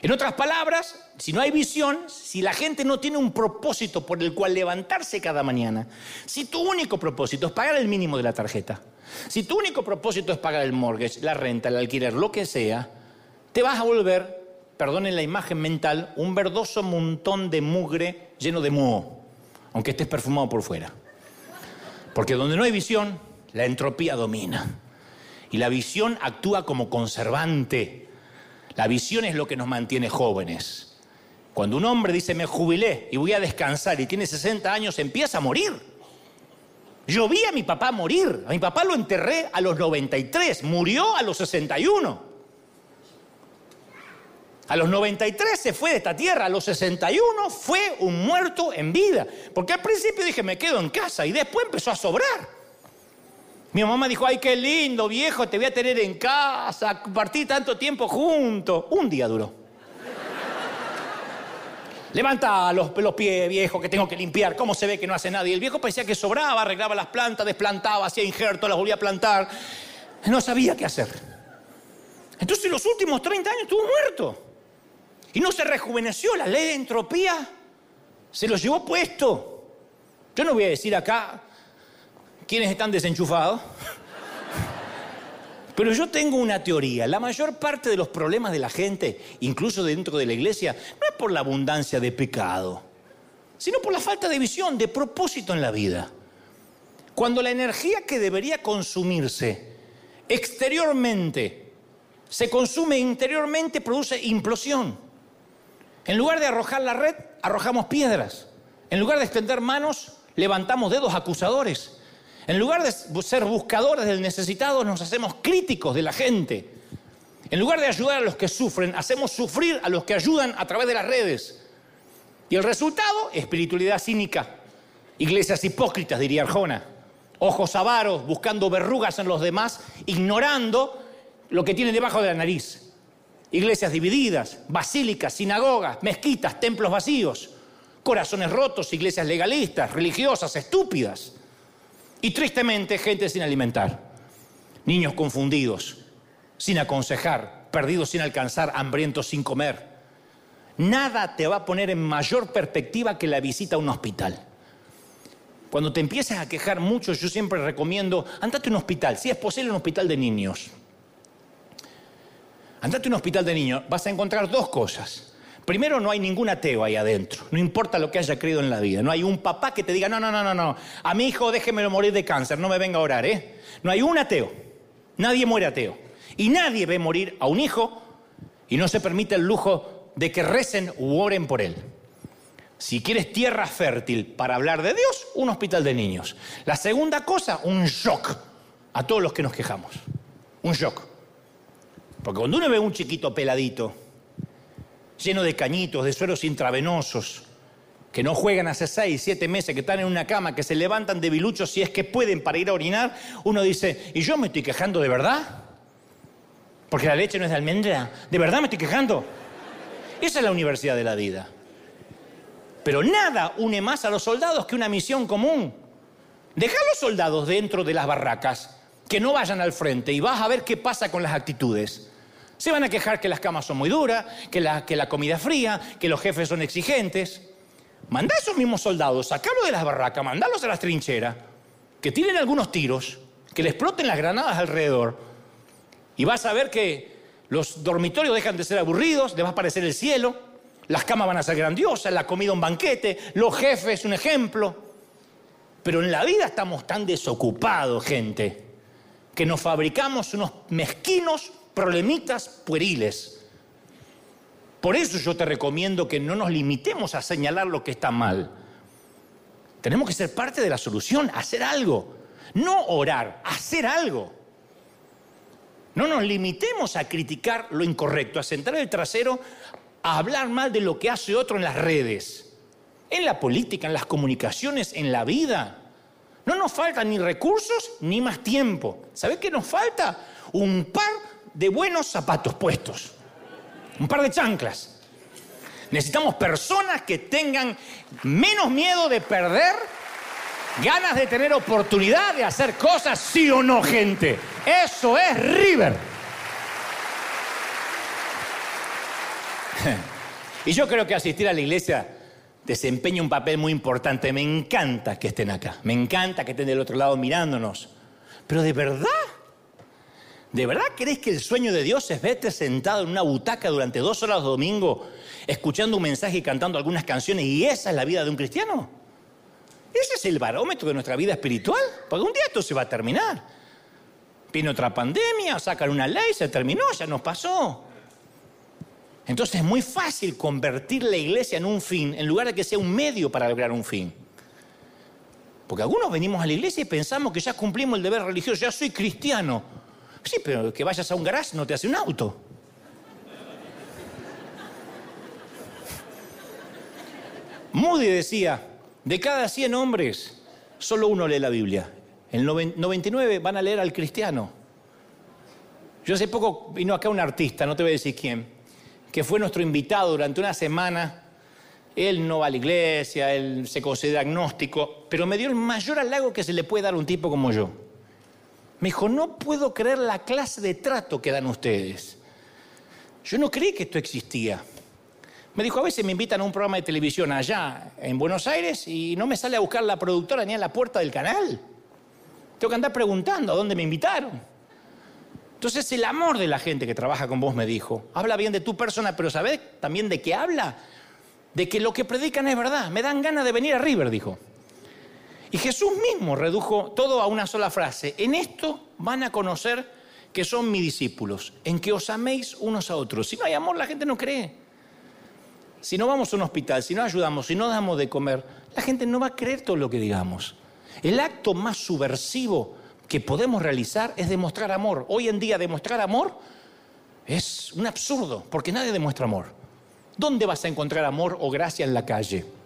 En otras palabras, si no hay visión, si la gente no tiene un propósito por el cual levantarse cada mañana, si tu único propósito es pagar el mínimo de la tarjeta, si tu único propósito es pagar el mortgage, la renta, el alquiler, lo que sea, te vas a volver, perdonen la imagen mental, un verdoso montón de mugre lleno de moho, aunque estés perfumado por fuera. Porque donde no hay visión, la entropía domina. Y la visión actúa como conservante la visión es lo que nos mantiene jóvenes. Cuando un hombre dice me jubilé y voy a descansar y tiene 60 años, empieza a morir. Yo vi a mi papá morir. A mi papá lo enterré a los 93, murió a los 61. A los 93 se fue de esta tierra, a los 61 fue un muerto en vida. Porque al principio dije, me quedo en casa y después empezó a sobrar. Mi mamá dijo, ay, qué lindo, viejo, te voy a tener en casa, compartir tanto tiempo juntos. Un día duró. Levanta los, los, pies, viejo, que tengo que limpiar. ¿Cómo se ve que no hace nada? Y el viejo parecía que sobraba, arreglaba las plantas, desplantaba, hacía injertos, las volvía a plantar. No sabía qué hacer. Entonces los últimos 30 años estuvo muerto. Y no se rejuveneció. La ley de entropía se lo llevó puesto. Yo no voy a decir acá ¿Quiénes están desenchufados? Pero yo tengo una teoría. La mayor parte de los problemas de la gente, incluso dentro de la iglesia, no es por la abundancia de pecado, sino por la falta de visión, de propósito en la vida. Cuando la energía que debería consumirse exteriormente se consume interiormente, produce implosión. En lugar de arrojar la red, arrojamos piedras. En lugar de extender manos, levantamos dedos acusadores. En lugar de ser buscadores del necesitado, nos hacemos críticos de la gente. En lugar de ayudar a los que sufren, hacemos sufrir a los que ayudan a través de las redes. Y el resultado, espiritualidad cínica. Iglesias hipócritas, diría Arjona. Ojos avaros, buscando verrugas en los demás, ignorando lo que tienen debajo de la nariz. Iglesias divididas, basílicas, sinagogas, mezquitas, templos vacíos, corazones rotos, iglesias legalistas, religiosas, estúpidas. Y tristemente gente sin alimentar, niños confundidos, sin aconsejar, perdidos sin alcanzar, hambrientos sin comer. Nada te va a poner en mayor perspectiva que la visita a un hospital. Cuando te empieces a quejar mucho, yo siempre recomiendo, andate a un hospital, si es posible un hospital de niños. Andate a un hospital de niños, vas a encontrar dos cosas. Primero, no hay ningún ateo ahí adentro, no importa lo que haya creído en la vida. No hay un papá que te diga, no, no, no, no, no, a mi hijo déjemelo morir de cáncer, no me venga a orar, ¿eh? No hay un ateo, nadie muere ateo. Y nadie ve morir a un hijo y no se permite el lujo de que recen u oren por él. Si quieres tierra fértil para hablar de Dios, un hospital de niños. La segunda cosa, un shock a todos los que nos quejamos. Un shock. Porque cuando uno ve un chiquito peladito, lleno de cañitos, de sueros intravenosos, que no juegan hace seis, siete meses, que están en una cama, que se levantan de biluchos si es que pueden para ir a orinar, uno dice, ¿y yo me estoy quejando de verdad? Porque la leche no es de almendra. ¿De verdad me estoy quejando? Esa es la universidad de la vida. Pero nada une más a los soldados que una misión común. Deja a los soldados dentro de las barracas, que no vayan al frente y vas a ver qué pasa con las actitudes. Se van a quejar que las camas son muy duras, que la, que la comida es fría, que los jefes son exigentes. Manda a esos mismos soldados, sacarlos de las barracas, mandarlos a las trincheras, que tiren algunos tiros, que les exploten las granadas alrededor. Y vas a ver que los dormitorios dejan de ser aburridos, les va a aparecer el cielo, las camas van a ser grandiosas, la comida un banquete, los jefes un ejemplo. Pero en la vida estamos tan desocupados, gente, que nos fabricamos unos mezquinos problemitas pueriles. Por eso yo te recomiendo que no nos limitemos a señalar lo que está mal. Tenemos que ser parte de la solución, hacer algo. No orar, hacer algo. No nos limitemos a criticar lo incorrecto, a centrar el trasero, a hablar mal de lo que hace otro en las redes, en la política, en las comunicaciones, en la vida. No nos falta ni recursos ni más tiempo. ¿Sabes qué nos falta? Un par de buenos zapatos puestos, un par de chanclas. Necesitamos personas que tengan menos miedo de perder, ganas de tener oportunidad de hacer cosas, sí o no, gente. Eso es River. Y yo creo que asistir a la iglesia desempeña un papel muy importante. Me encanta que estén acá, me encanta que estén del otro lado mirándonos. Pero de verdad, ¿De verdad crees que el sueño de Dios es verte sentado en una butaca durante dos horas de domingo, escuchando un mensaje y cantando algunas canciones y esa es la vida de un cristiano? ¿Ese es el barómetro de nuestra vida espiritual? Porque un día esto se va a terminar. Viene otra pandemia, sacan una ley, se terminó, ya nos pasó. Entonces es muy fácil convertir la iglesia en un fin en lugar de que sea un medio para lograr un fin. Porque algunos venimos a la iglesia y pensamos que ya cumplimos el deber religioso, ya soy cristiano. Sí, pero que vayas a un garage no te hace un auto. Moody decía, de cada 100 hombres, solo uno lee la Biblia. El 99 van a leer al cristiano. Yo hace poco vino acá un artista, no te voy a decir quién, que fue nuestro invitado durante una semana. Él no va a la iglesia, él se considera agnóstico, pero me dio el mayor halago que se le puede dar a un tipo como yo. Me dijo, no puedo creer la clase de trato que dan ustedes. Yo no creí que esto existía. Me dijo, a veces me invitan a un programa de televisión allá en Buenos Aires y no me sale a buscar la productora ni a la puerta del canal. Tengo que andar preguntando a dónde me invitaron. Entonces el amor de la gente que trabaja con vos me dijo, habla bien de tu persona, pero ¿sabés también de qué habla? De que lo que predican es verdad. Me dan ganas de venir a River, dijo. Y Jesús mismo redujo todo a una sola frase. En esto van a conocer que son mis discípulos, en que os améis unos a otros. Si no hay amor, la gente no cree. Si no vamos a un hospital, si no ayudamos, si no damos de comer, la gente no va a creer todo lo que digamos. El acto más subversivo que podemos realizar es demostrar amor. Hoy en día demostrar amor es un absurdo, porque nadie demuestra amor. ¿Dónde vas a encontrar amor o gracia en la calle?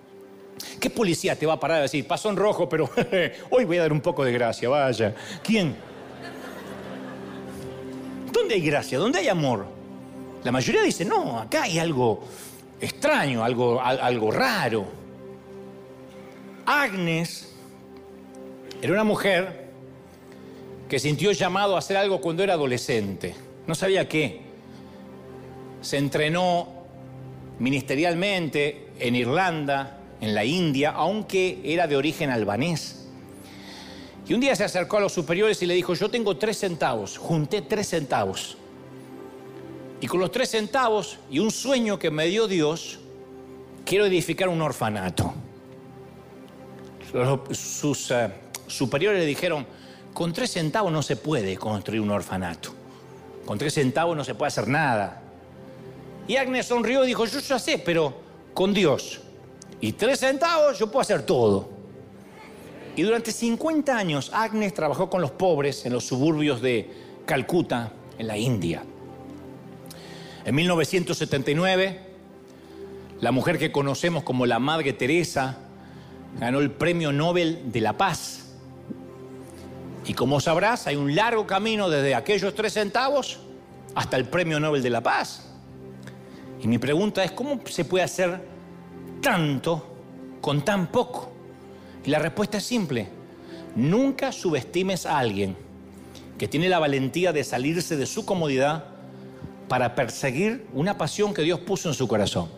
¿Qué policía te va a parar a decir, pasó en rojo, pero hoy voy a dar un poco de gracia, vaya? ¿Quién? ¿Dónde hay gracia? ¿Dónde hay amor? La mayoría dice, no, acá hay algo extraño, algo, algo raro. Agnes era una mujer que sintió llamado a hacer algo cuando era adolescente. No sabía qué. Se entrenó ministerialmente en Irlanda, en la India, aunque era de origen albanés. Y un día se acercó a los superiores y le dijo, yo tengo tres centavos, junté tres centavos. Y con los tres centavos y un sueño que me dio Dios, quiero edificar un orfanato. Sus eh, superiores le dijeron, con tres centavos no se puede construir un orfanato. Con tres centavos no se puede hacer nada. Y Agnes sonrió y dijo, yo ya sé, pero con Dios. Y tres centavos yo puedo hacer todo. Y durante 50 años Agnes trabajó con los pobres en los suburbios de Calcuta, en la India. En 1979, la mujer que conocemos como la Madre Teresa ganó el Premio Nobel de la Paz. Y como sabrás, hay un largo camino desde aquellos tres centavos hasta el Premio Nobel de la Paz. Y mi pregunta es, ¿cómo se puede hacer tanto con tan poco? Y la respuesta es simple. Nunca subestimes a alguien que tiene la valentía de salirse de su comodidad para perseguir una pasión que Dios puso en su corazón.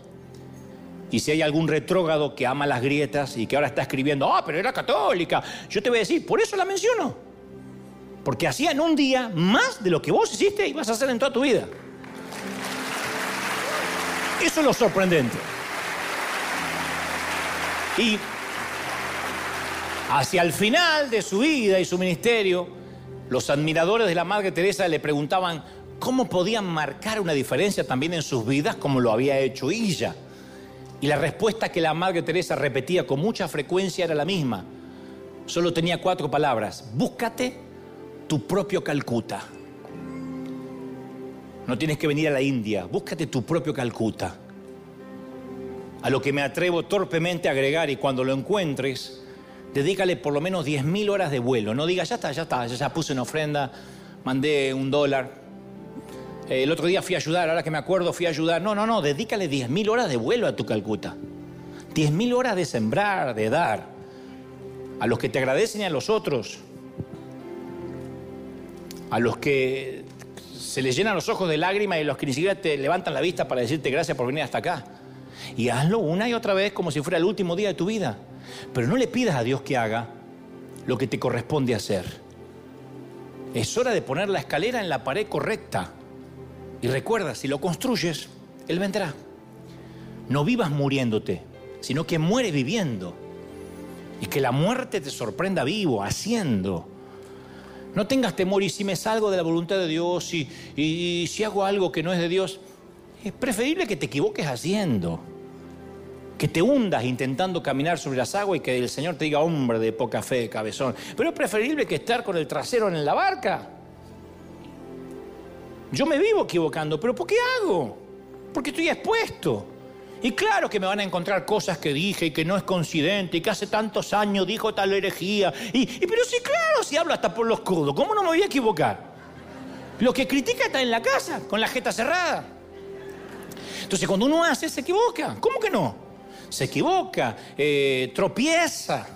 Y si hay algún retrógrado que ama las grietas y que ahora está escribiendo, ah, pero era católica, yo te voy a decir, por eso la menciono. Porque hacía en un día más de lo que vos hiciste y vas a hacer en toda tu vida. Eso es lo sorprendente. Y hacia el final de su vida y su ministerio, los admiradores de la Madre Teresa le preguntaban, cómo podían marcar una diferencia también en sus vidas como lo había hecho ella. Y la respuesta que la Madre Teresa repetía con mucha frecuencia era la misma. Solo tenía cuatro palabras. Búscate tu propio Calcuta. No tienes que venir a la India. Búscate tu propio Calcuta. A lo que me atrevo torpemente a agregar y cuando lo encuentres, dedícale por lo menos 10.000 horas de vuelo. No digas, ya está, ya está, ya puse una ofrenda, mandé un dólar. El otro día fui a ayudar, ahora que me acuerdo fui a ayudar. No, no, no, dedícale 10.000 horas de vuelo a tu Calcuta. 10.000 horas de sembrar, de dar. A los que te agradecen y a los otros. A los que se les llenan los ojos de lágrimas y los que ni siquiera te levantan la vista para decirte gracias por venir hasta acá. Y hazlo una y otra vez como si fuera el último día de tu vida. Pero no le pidas a Dios que haga lo que te corresponde hacer. Es hora de poner la escalera en la pared correcta. Y recuerda, si lo construyes, Él vendrá. No vivas muriéndote, sino que muere viviendo. Y que la muerte te sorprenda vivo, haciendo. No tengas temor y si me salgo de la voluntad de Dios y, y si hago algo que no es de Dios, es preferible que te equivoques haciendo. Que te hundas intentando caminar sobre las aguas y que el Señor te diga, hombre de poca fe, cabezón. Pero es preferible que estar con el trasero en la barca. Yo me vivo equivocando, pero ¿por qué hago? Porque estoy expuesto. Y claro que me van a encontrar cosas que dije y que no es coincidente y que hace tantos años dijo tal herejía. Y, pero sí, claro, si hablo hasta por los codos, ¿cómo no me voy a equivocar? Lo que critica está en la casa, con la jeta cerrada. Entonces cuando uno hace, se equivoca. ¿Cómo que no? Se equivoca, eh, tropieza.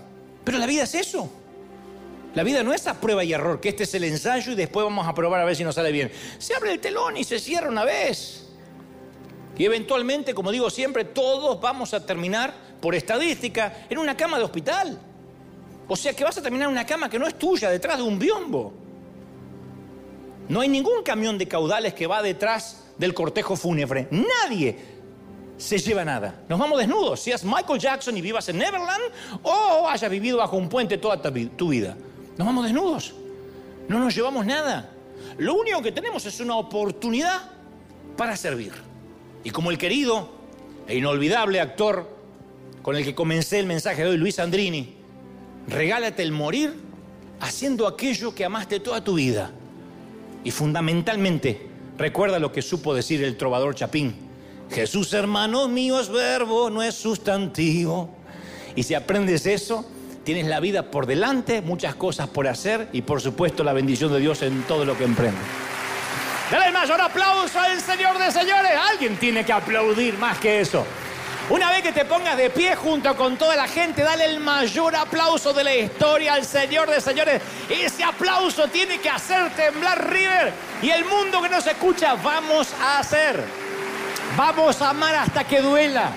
Pero la vida es eso. La vida no es a prueba y error, que este es el ensayo y después vamos a probar a ver si nos sale bien. Se abre el telón y se cierra una vez. Y eventualmente, como digo siempre, todos vamos a terminar, por estadística, en una cama de hospital. O sea que vas a terminar en una cama que no es tuya, detrás de un biombo. No hay ningún camión de caudales que va detrás del cortejo fúnebre. Nadie se lleva nada. Nos vamos desnudos, seas Michael Jackson y vivas en Neverland o hayas vivido bajo un puente toda tu vida. Nos vamos desnudos. No nos llevamos nada. Lo único que tenemos es una oportunidad para servir. Y como el querido e inolvidable actor con el que comencé el mensaje de hoy, Luis Andrini, regálate el morir haciendo aquello que amaste toda tu vida. Y fundamentalmente, recuerda lo que supo decir el trovador Chapín. Jesús, hermano mío, es verbo, no es sustantivo. Y si aprendes eso, Tienes la vida por delante, muchas cosas por hacer y por supuesto la bendición de Dios en todo lo que emprendes. Dale el mayor aplauso al Señor de señores. Alguien tiene que aplaudir más que eso. Una vez que te pongas de pie junto con toda la gente, dale el mayor aplauso de la historia al Señor de señores. Ese aplauso tiene que hacer temblar River y el mundo que nos escucha. Vamos a hacer. Vamos a amar hasta que duela.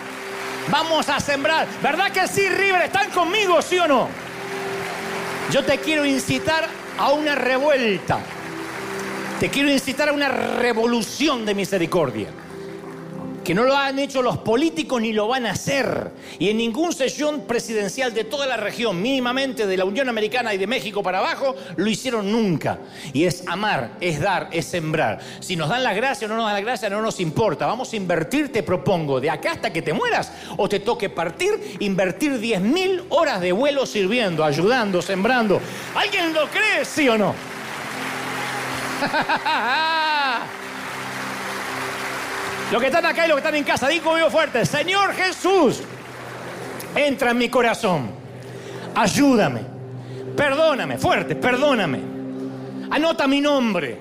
Vamos a sembrar. ¿Verdad que sí, River? ¿Están conmigo, sí o no? Yo te quiero incitar a una revuelta. Te quiero incitar a una revolución de misericordia que no lo han hecho los políticos ni lo van a hacer. Y en ningún sesión presidencial de toda la región, mínimamente de la Unión Americana y de México para abajo, lo hicieron nunca. Y es amar, es dar, es sembrar. Si nos dan la gracia o no nos dan la gracia, no nos importa. Vamos a invertir, te propongo, de acá hasta que te mueras o te toque partir, invertir 10.000 horas de vuelo sirviendo, ayudando, sembrando. ¿Alguien lo cree, sí o no? Los que están acá y los que están en casa, digo conmigo fuerte, Señor Jesús, entra en mi corazón, ayúdame, perdóname, fuerte, perdóname. Anota mi nombre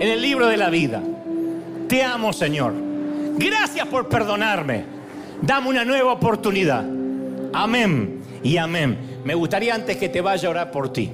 en el libro de la vida. Te amo, Señor. Gracias por perdonarme. Dame una nueva oportunidad. Amén y amén. Me gustaría antes que te vaya a orar por ti.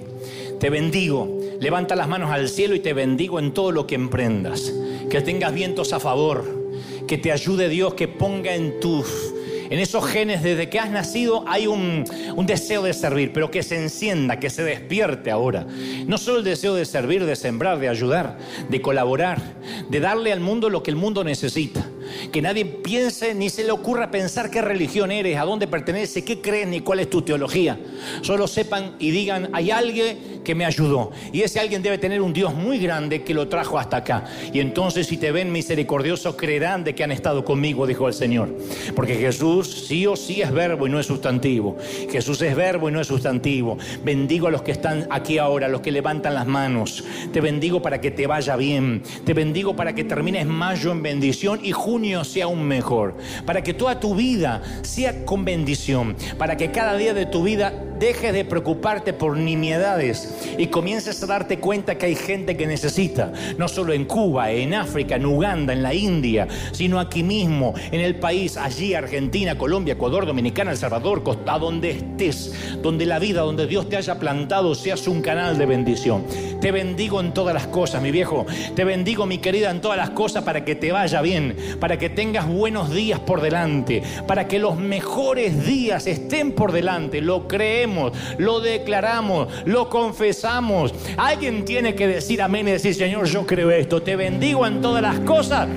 Te bendigo. Levanta las manos al cielo y te bendigo en todo lo que emprendas. Que tengas vientos a favor que te ayude Dios, que ponga en tus en esos genes desde que has nacido hay un, un, deseo de servir, pero que se encienda, que se despierte ahora. No solo el deseo de servir, de sembrar, de ayudar, de colaborar, de darle al mundo lo que el mundo necesita. Que nadie piense ni se le ocurra pensar qué religión eres, a dónde perteneces, qué crees ni cuál es tu teología. Solo sepan y digan, hay alguien que me ayudó. Y ese alguien debe tener un Dios muy grande que lo trajo hasta acá. Y entonces si te ven misericordioso, creerán de que han estado conmigo, dijo el Señor. Porque Jesús sí o sí es verbo y no es sustantivo. Jesús es verbo y no es sustantivo. Bendigo a los que están aquí ahora, a los que levantan las manos. Te bendigo para que te vaya bien. Te bendigo para que termines mayo en bendición y junio sea aún mejor. Para que toda tu vida sea con bendición. Para que cada día de tu vida dejes de preocuparte por nimiedades y comiences a darte cuenta que hay gente que necesita, no solo en Cuba, en África, en Uganda, en la India, sino aquí mismo, en el país, allí, Argentina, Colombia, Ecuador, Dominicana, El Salvador, Costa, donde estés, donde la vida, donde Dios te haya plantado, seas un canal de bendición. Te bendigo en todas las cosas, mi viejo. Te bendigo, mi querida, en todas las cosas para que te vaya bien, para que tengas buenos días por delante, para que los mejores días estén por delante. Lo creemos, lo declaramos, lo confesamos. Alguien tiene que decir amén y decir, Señor, yo creo esto. Te bendigo en todas las cosas.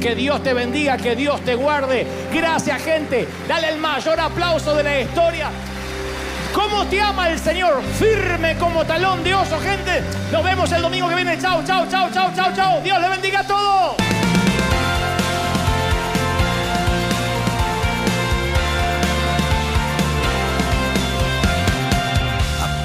Que Dios te bendiga, que Dios te guarde. Gracias, gente. Dale el mayor aplauso de la historia. ¿Cómo te ama el Señor? Firme como talón de oso, gente. Nos vemos el domingo que viene. Chao, chao, chao, chao, chao, chao. Dios le bendiga a todos.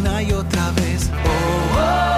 una y otra vez: Oh, oh,